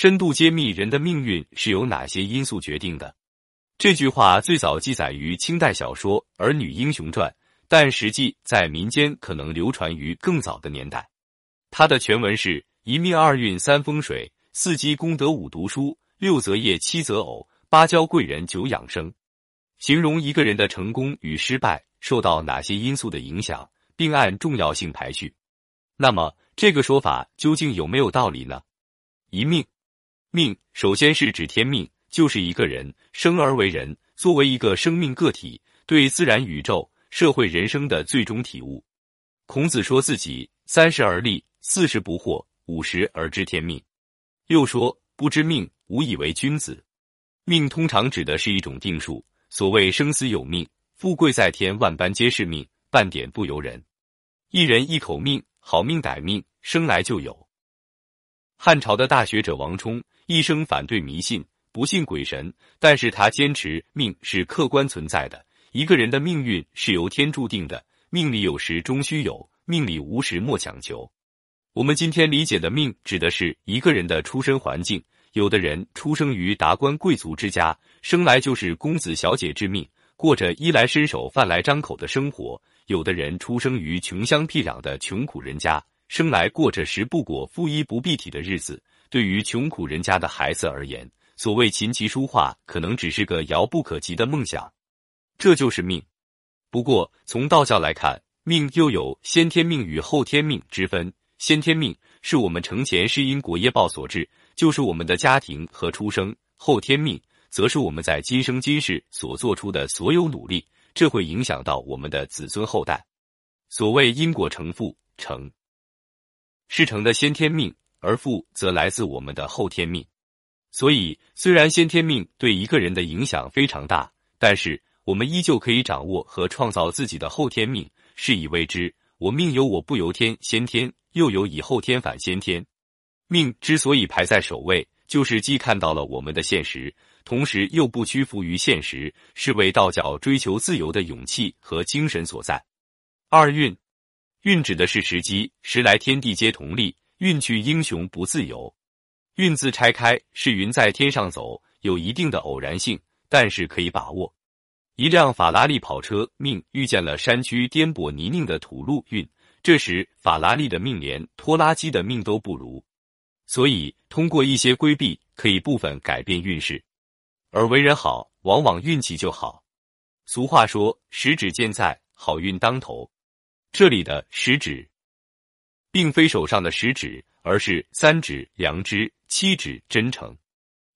深度揭秘人的命运是由哪些因素决定的。这句话最早记载于清代小说《儿女英雄传》，但实际在民间可能流传于更早的年代。它的全文是：一命二运三风水，四积功德五读书，六择业七择偶，八交贵人九养生。形容一个人的成功与失败受到哪些因素的影响，并按重要性排序。那么，这个说法究竟有没有道理呢？一命，命首先是指天命。就是一个人生而为人，作为一个生命个体，对自然、宇宙、社会、人生的最终体悟。孔子说自己三十而立，四十不惑，五十而知天命。又说不知命，无以为君子。命通常指的是一种定数，所谓生死有命，富贵在天，万般皆是命，半点不由人。一人一口命，好命歹命，生来就有。汉朝的大学者王充一生反对迷信。不信鬼神，但是他坚持命是客观存在的，一个人的命运是由天注定的，命里有时终须有，命里无时莫强求。我们今天理解的命，指的是一个人的出身环境。有的人出生于达官贵族之家，生来就是公子小姐之命，过着衣来伸手、饭来张口的生活；有的人出生于穷乡僻壤的穷苦人家，生来过着食不果、腹衣不蔽体的日子。对于穷苦人家的孩子而言，所谓琴棋书画，可能只是个遥不可及的梦想，这就是命。不过，从道教来看，命又有先天命与后天命之分。先天命是我们成前世因果业报所致，就是我们的家庭和出生；后天命则是我们在今生今世所做出的所有努力，这会影响到我们的子孙后代。所谓因果成父，成是成的先天命，而富则来自我们的后天命。所以，虽然先天命对一个人的影响非常大，但是我们依旧可以掌握和创造自己的后天命。是以为之，我命由我不由天，先天又有以后天反先天。命之所以排在首位，就是既看到了我们的现实，同时又不屈服于现实，是为道教追求自由的勇气和精神所在。二运，运指的是时机，时来天地皆同力，运去英雄不自由。运字拆开是云在天上走，有一定的偶然性，但是可以把握。一辆法拉利跑车命遇见了山区颠簸泥泞的土路运，这时法拉利的命连拖拉机的命都不如，所以通过一些规避可以部分改变运势。而为人好，往往运气就好。俗话说十指健在，好运当头。这里的十指，并非手上的食指。而是三指良知，七指真诚。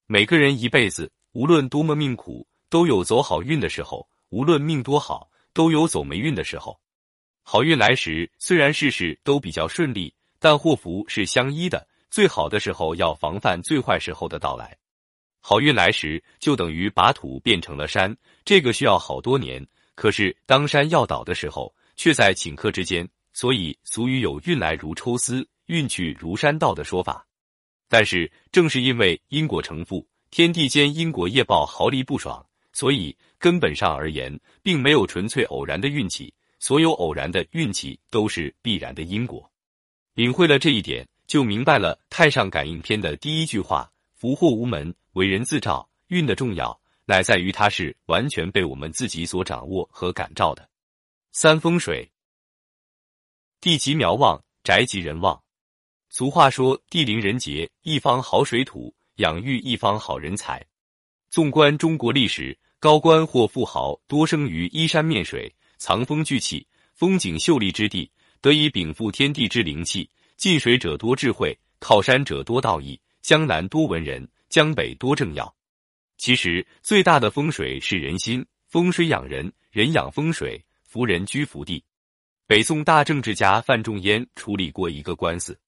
每个人一辈子，无论多么命苦，都有走好运的时候；无论命多好，都有走霉运的时候。好运来时，虽然事事都比较顺利，但祸福是相依的。最好的时候要防范最坏时候的到来。好运来时，就等于把土变成了山，这个需要好多年。可是当山要倒的时候，却在顷刻之间。所以俗语有“运来如抽丝”。运去如山倒的说法，但是正是因为因果成负，天地间因果业报毫厘不爽，所以根本上而言，并没有纯粹偶然的运气，所有偶然的运气都是必然的因果。领会了这一点，就明白了《太上感应篇》的第一句话：“福祸无门，为人自照。”运的重要，乃在于它是完全被我们自己所掌握和感召的。三风水，地吉苗旺，宅吉人旺。俗话说：“地灵人杰，一方好水土，养育一方好人才。”纵观中国历史，高官或富豪多生于依山面水、藏风聚气、风景秀丽之地，得以禀赋天地之灵气。近水者多智慧，靠山者多道义。江南多文人，江北多政要。其实，最大的风水是人心，风水养人，人养风水，夫人居福地。北宋大政治家范仲淹处理过一个官司。